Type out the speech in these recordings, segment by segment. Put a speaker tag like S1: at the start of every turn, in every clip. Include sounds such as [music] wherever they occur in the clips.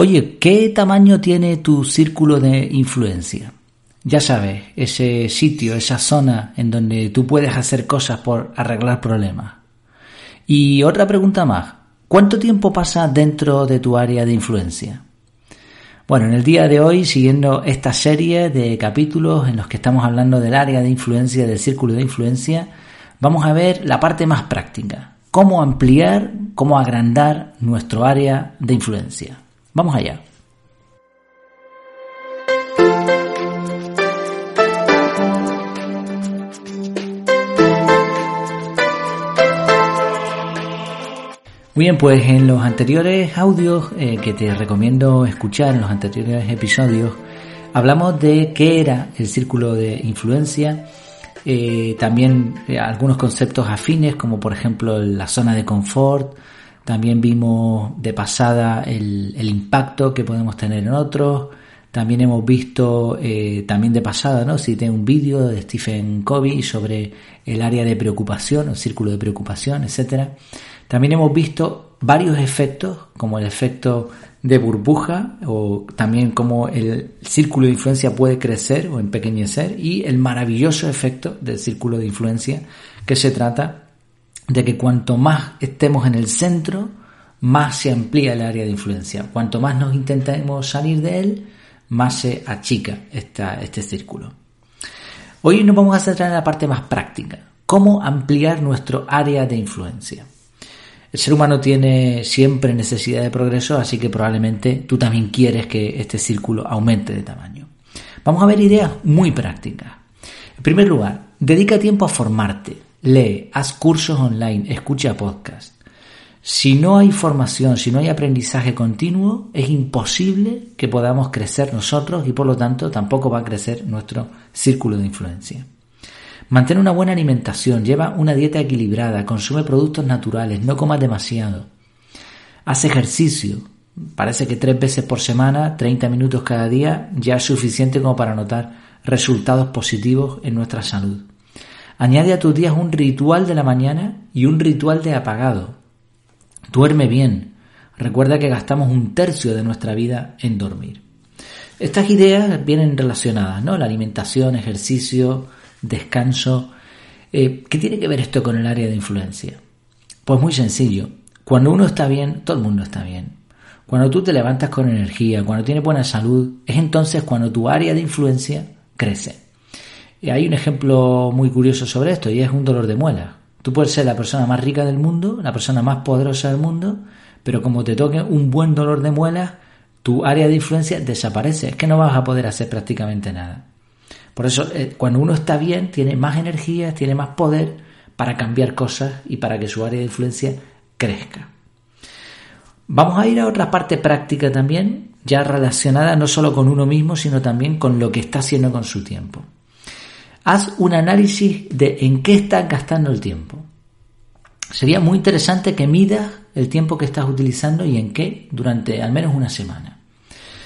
S1: Oye, ¿qué tamaño tiene tu círculo de influencia? Ya sabes, ese sitio, esa zona en donde tú puedes hacer cosas por arreglar problemas. Y otra pregunta más, ¿cuánto tiempo pasa dentro de tu área de influencia? Bueno, en el día de hoy, siguiendo esta serie de capítulos en los que estamos hablando del área de influencia, del círculo de influencia, vamos a ver la parte más práctica, cómo ampliar, cómo agrandar nuestro área de influencia. Vamos allá. Muy bien, pues en los anteriores audios eh, que te recomiendo escuchar, en los anteriores episodios, hablamos de qué era el círculo de influencia, eh, también eh, algunos conceptos afines como por ejemplo la zona de confort, también vimos de pasada el, impacto que podemos tener en otros. También hemos visto, eh, también de pasada, ¿no? Tengo un vídeo de Stephen Covey sobre el área de preocupación, el círculo de preocupación, etcétera. También hemos visto varios efectos, como el efecto de burbuja, o también cómo el círculo de influencia puede crecer o empequeñecer, y el maravilloso efecto del círculo de influencia, que se trata de que cuanto más estemos en el centro, más se amplía el área de influencia. Cuanto más nos intentemos salir de él, más se achica este círculo. Hoy nos vamos a centrar en la parte más práctica, cómo ampliar nuestro área de influencia. El ser humano tiene siempre necesidad de progreso, así que probablemente tú también quieres que este círculo aumente de tamaño. Vamos a ver ideas muy prácticas. En primer lugar, dedica tiempo a formarte, lee, haz cursos online, escucha podcast. Si no hay formación, si no hay aprendizaje continuo, es imposible que podamos crecer nosotros y por lo tanto tampoco va a crecer nuestro círculo de influencia. Mantén una buena alimentación, lleva una dieta equilibrada, consume productos naturales, no comas demasiado. Haz ejercicio. Parece que tres veces por semana, 30 minutos cada día, ya es suficiente como para notar resultados positivos en nuestra salud. Añade a tus días un ritual de la mañana y un ritual de apagado. Duerme bien. Recuerda que gastamos un tercio de nuestra vida en dormir. Estas ideas vienen relacionadas, ¿no? La alimentación, ejercicio, descanso. Eh, ¿Qué tiene que ver esto con el área de influencia? Pues muy sencillo. Cuando uno está bien, todo el mundo está bien. Cuando tú te levantas con energía, cuando tienes buena salud, es entonces cuando tu área de influencia crece. Y hay un ejemplo muy curioso sobre esto y es un dolor de muela. Tú puedes ser la persona más rica del mundo, la persona más poderosa del mundo, pero como te toque un buen dolor de muela, tu área de influencia desaparece. Es que no vas a poder hacer prácticamente nada. Por eso, eh, cuando uno está bien, tiene más energía, tiene más poder para cambiar cosas y para que su área de influencia crezca. Vamos a ir a otra parte práctica también, ya relacionada no solo con uno mismo, sino también con lo que está haciendo con su tiempo. Haz un análisis de en qué estás gastando el tiempo. Sería muy interesante que midas el tiempo que estás utilizando y en qué durante al menos una semana.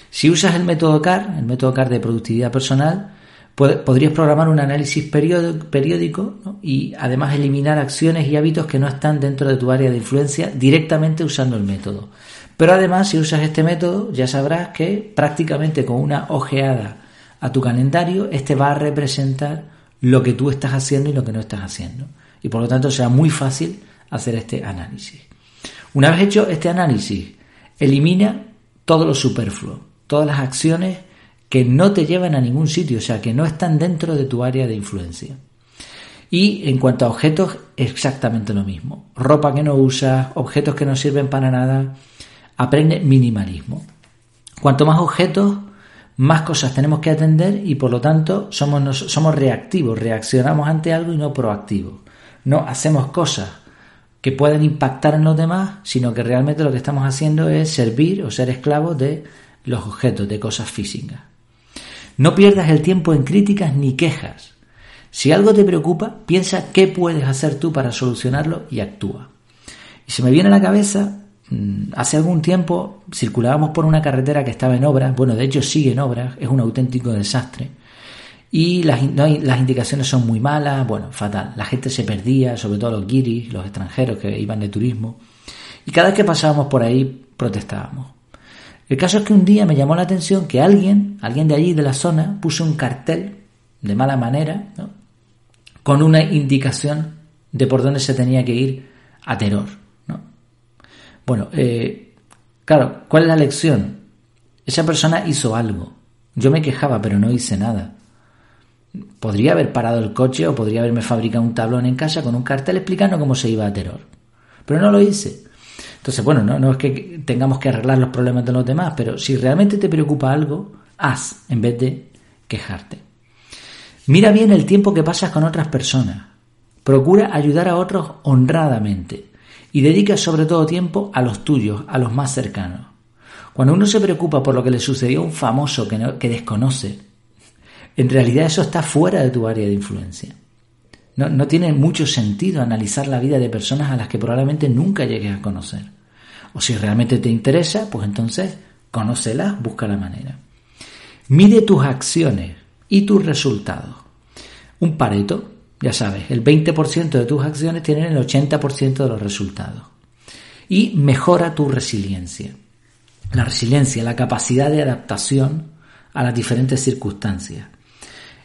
S1: Si usas el método CAR, el método CAR de productividad personal, podrías programar un análisis periódico y además eliminar acciones y hábitos que no están dentro de tu área de influencia directamente usando el método. Pero además, si usas este método, ya sabrás que prácticamente con una ojeada a tu calendario, este va a representar lo que tú estás haciendo y lo que no estás haciendo. Y por lo tanto será muy fácil hacer este análisis. Una vez hecho este análisis, elimina todo lo superfluo, todas las acciones que no te llevan a ningún sitio, o sea, que no están dentro de tu área de influencia. Y en cuanto a objetos, exactamente lo mismo. Ropa que no usas, objetos que no sirven para nada. Aprende minimalismo. Cuanto más objetos, más cosas tenemos que atender y por lo tanto somos, somos reactivos, reaccionamos ante algo y no proactivos. No hacemos cosas que pueden impactar en los demás, sino que realmente lo que estamos haciendo es servir o ser esclavos de los objetos, de cosas físicas. No pierdas el tiempo en críticas ni quejas. Si algo te preocupa, piensa qué puedes hacer tú para solucionarlo y actúa. Y se me viene a la cabeza hace algún tiempo circulábamos por una carretera que estaba en obras, bueno, de hecho sigue en obras, es un auténtico desastre. Y las, las indicaciones son muy malas, bueno, fatal. La gente se perdía, sobre todo los guiris, los extranjeros que iban de turismo. Y cada vez que pasábamos por ahí protestábamos. El caso es que un día me llamó la atención que alguien, alguien de allí, de la zona, puso un cartel de mala manera, con una indicación de por dónde se tenía que ir a terror. ¿No? Bueno, eh, claro, ¿cuál es la lección? Esa persona hizo algo. Yo me quejaba, pero no hice nada. Podría haber parado el coche o podría haberme fabricado un tablón en casa con un cartel explicando cómo se iba a terror. Pero no lo hice. Entonces, bueno, no, no es que tengamos que arreglar los problemas de los demás, pero si realmente te preocupa algo, haz en vez de quejarte. Mira bien el tiempo que pasas con otras personas. Procura ayudar a otros honradamente y dedica sobre todo tiempo a los tuyos, a los más cercanos. Cuando uno se preocupa por lo que le sucedió a un famoso que, desconoce, en realidad eso está fuera de tu área de influencia. No, no, tiene mucho sentido analizar la vida de personas a las que probablemente nunca llegues a conocer. O si realmente te interesa, pues entonces conócelas, busca la manera. Mide tus acciones y tus resultados. Un pareto, ya sabes, el 20% de tus acciones tienen el 80% de los resultados. Y mejora tu resiliencia. La resiliencia, la capacidad de adaptación a las diferentes circunstancias.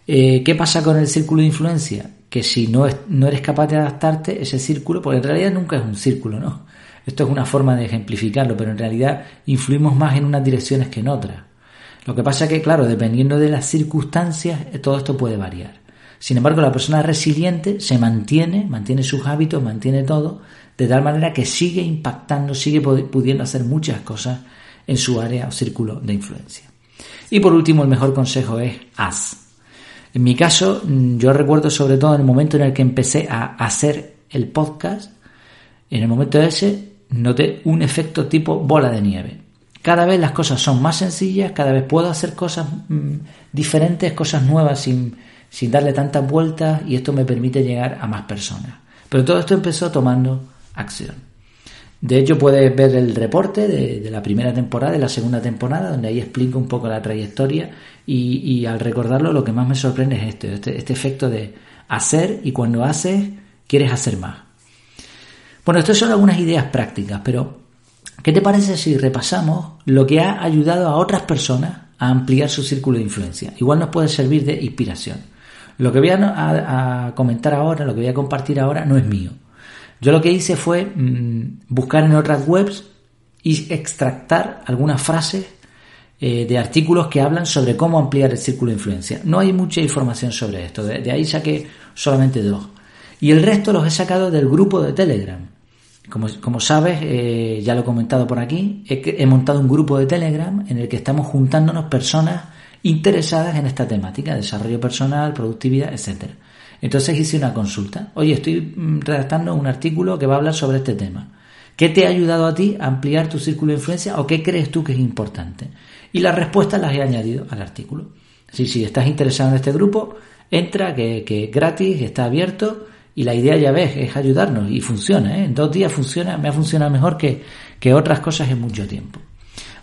S1: Eh, ¿Qué pasa con el círculo de influencia? Que si no, no eres capaz de adaptarte, ese círculo, porque en realidad nunca es un círculo, ¿no? Esto es una forma de ejemplificarlo, pero en realidad influimos más en unas direcciones que en otras. Lo que pasa es que, claro, dependiendo de las circunstancias, todo esto puede variar. Sin embargo, la persona resiliente se mantiene, mantiene sus hábitos, mantiene todo, de tal manera que sigue impactando, sigue pudiendo hacer muchas cosas en su área o círculo de influencia. Y por último, el mejor consejo es haz. En mi caso, mm, yo recuerdo sobre todo en el momento en el que empecé a hacer el podcast, en el momento ese noté un efecto tipo bola de nieve. Cada vez las cosas son más sencillas, cada vez puedo hacer cosas mm, diferentes, cosas nuevas sin, sin darle tantas vueltas y esto me permite llegar a más personas. Pero todo esto empezó tomando acción. De hecho, puedes ver el reporte de, la primera temporada, de la segunda temporada, donde ahí explico un poco la trayectoria y, al recordarlo lo que más me sorprende es esto, este, este, efecto de hacer y cuando haces quieres hacer más. Bueno, estas son algunas ideas prácticas, pero ¿qué te parece si repasamos lo que ha ayudado a otras personas a ampliar su círculo de influencia? Igual nos puede servir de inspiración. Lo que voy a comentar ahora, lo que voy a compartir ahora, no es mío yo lo que hice fue mm, buscar en otras webs y extractar algunas frases eh, de artículos que hablan sobre cómo ampliar el círculo de influencia. No hay mucha información sobre esto, de, ahí saqué solamente dos. Y el resto los he sacado del grupo de Telegram. Como, sabes, eh, ya lo he comentado por aquí, he montado un grupo de Telegram en el que estamos juntándonos personas interesadas en esta temática, desarrollo personal, productividad, etcétera. Entonces hice una consulta. Oye, estoy mm, redactando un artículo que va a hablar sobre este tema. ¿Qué te ha ayudado a ti a ampliar tu círculo de influencia o qué crees tú que es importante? Y las respuestas las he añadido al artículo. Si, si estás interesado en este grupo, entra, que, es gratis, está abierto y la idea ya ves, es ayudarnos y funciona. ¿eh? En dos días funciona, me ha funcionado mejor que, que otras cosas en mucho tiempo.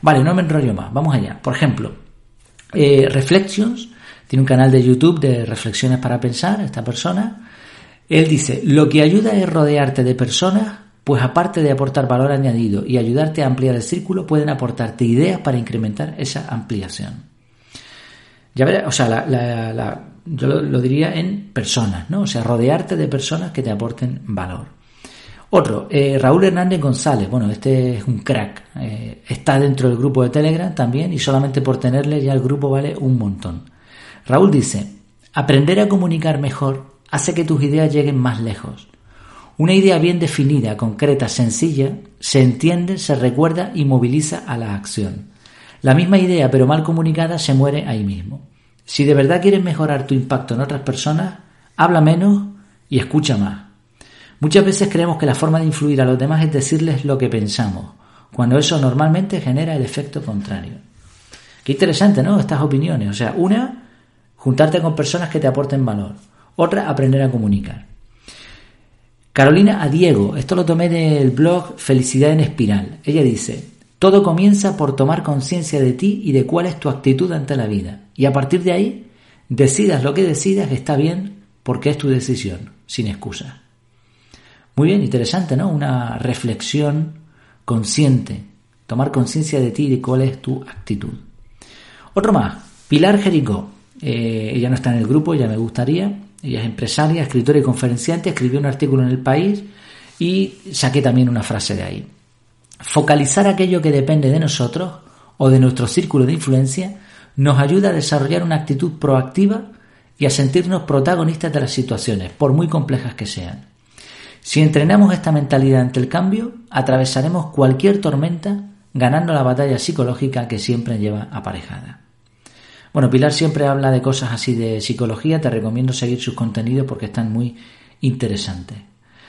S1: Vale, no me enrollo más, vamos allá. Por ejemplo, eh, Reflections tiene un canal de YouTube de reflexiones para pensar, esta persona. Él dice, lo que ayuda es rodearte de personas, pues aparte de aportar valor añadido y ayudarte a ampliar el círculo, pueden aportarte ideas para incrementar esa ampliación. Ya verás, o sea, yo lo, diría en personas, ¿no? O sea, rodearte de personas que te aporten valor. Otro, eh, Raúl Hernández González, bueno, este es un crack, eh, está dentro del grupo de Telegram también y solamente por tenerle ya el grupo vale un montón. Raúl dice, aprender a comunicar mejor hace que tus ideas lleguen más lejos. Una idea bien definida, concreta, sencilla, se entiende, se recuerda y moviliza a la acción. La misma idea, pero mal comunicada, se muere ahí mismo. Si de verdad quieres mejorar tu impacto en otras personas, habla menos y escucha más. Muchas veces creemos que la forma de influir a los demás es decirles lo que pensamos, cuando eso normalmente genera el efecto contrario. Qué interesante, ¿no? Estas opiniones. O sea, una Juntarte con personas que te aporten valor. Otra, aprender a comunicar. Carolina a Diego, esto lo tomé del blog Felicidad en Espiral. Ella dice, todo comienza por tomar conciencia de ti y de cuál es tu actitud ante la vida. Y a partir de ahí, decidas lo que decidas, está bien porque es tu decisión, sin excusa. Muy bien, interesante, ¿no? Una reflexión consciente tomar conciencia de ti y de cuál es tu actitud. Otro más, Pilar Jericó. Eh, ella no está en el grupo, ya me gustaría. Ella es empresaria, escritora y conferenciante, escribió un artículo en el país y saqué también una frase de ahí. Focalizar aquello que depende de nosotros o de nuestro círculo de influencia nos ayuda a desarrollar una actitud proactiva y a sentirnos protagonistas de las situaciones, por muy complejas que sean. Si entrenamos esta mentalidad ante el cambio, atravesaremos cualquier tormenta ganando la batalla psicológica que siempre lleva aparejada. Bueno, Pilar siempre habla de cosas así de psicología, te recomiendo seguir sus contenidos porque están muy interesantes.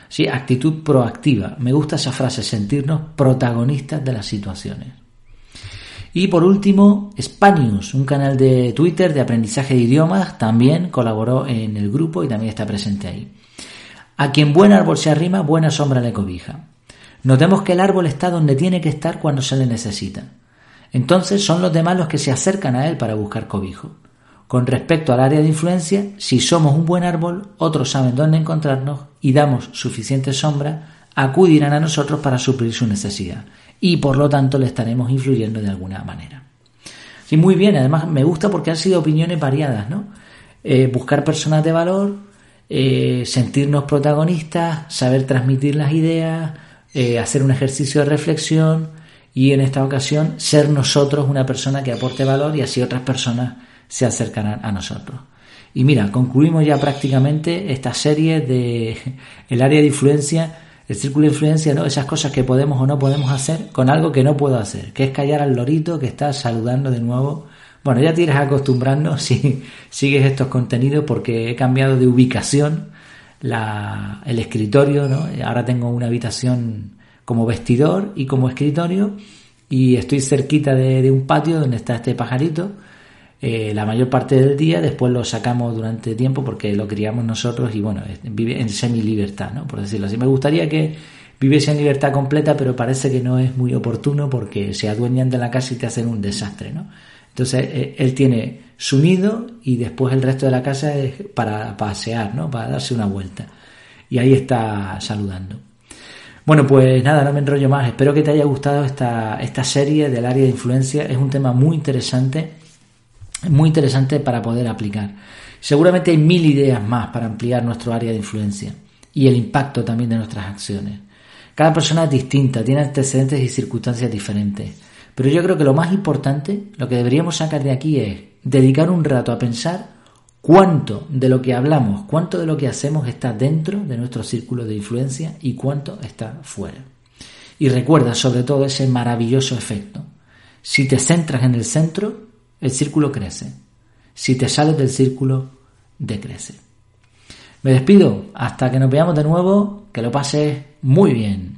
S1: Sí, actitud proactiva. Me gusta esa frase, sentirnos protagonistas de las situaciones. Y por último, Spanius, un canal de Twitter de aprendizaje de idiomas, también colaboró en el grupo y también está presente ahí. A quien buen árbol se arrima, buena sombra le cobija. Notemos que el árbol está donde tiene que estar cuando se le necesita. Entonces son los demás los que se acercan a él para buscar cobijo. Con respecto al área de influencia, si somos un buen árbol, otros saben dónde encontrarnos y damos suficiente sombra, acudirán a nosotros para suplir su necesidad y por lo tanto le estaremos influyendo de alguna manera. Sí, muy bien, además me gusta porque han sido opiniones variadas, ¿no? Eh, buscar personas de valor, eh, sentirnos protagonistas, saber transmitir las ideas, eh, hacer un ejercicio de reflexión y en esta ocasión ser nosotros una persona que aporte valor y así otras personas se acercarán a nosotros. Y mira, concluimos ya prácticamente esta serie de [laughs] el área de influencia el círculo de influencia, ¿no? Esas cosas que podemos o no podemos hacer con algo que no puedo hacer, que es callar al lorito que está saludando de nuevo. Bueno, ya irás acostumbrando [laughs] si sigues estos contenidos porque he cambiado de ubicación el escritorio, ¿no? Ahora tengo una habitación como vestidor y como escritorio y estoy cerquita de, un patio donde está este pajarito eh, la mayor parte del día, después lo sacamos durante tiempo porque lo criamos nosotros y bueno, vive en semi-libertad, ¿no? por decirlo así. Me gustaría que viviese en libertad completa, pero parece que no es muy oportuno porque se adueñan de la casa y te hacen un desastre. ¿no? Entonces eh, él tiene su nido y después el resto de la casa es para pasear, ¿no? para darse una vuelta. Y ahí está saludando. Bueno, pues nada, no me enrollo más. Espero que te haya gustado esta, esta serie del área de influencia. Es un tema muy interesante muy interesante para poder aplicar. Seguramente hay mil ideas más para ampliar nuestro área de influencia y el impacto también de nuestras acciones. Cada persona es distinta, tiene antecedentes y circunstancias diferentes. Pero yo creo que lo más importante, lo que deberíamos sacar de aquí es dedicar un rato a pensar cuánto de lo que hablamos, cuánto de lo que hacemos está dentro de nuestro círculo de influencia y cuánto está fuera. Y recuerda sobre todo ese maravilloso efecto. Si te centras en el centro, el círculo crece. Si te sales del círculo, decrece. Me despido, hasta que nos veamos de nuevo, que lo pases muy bien.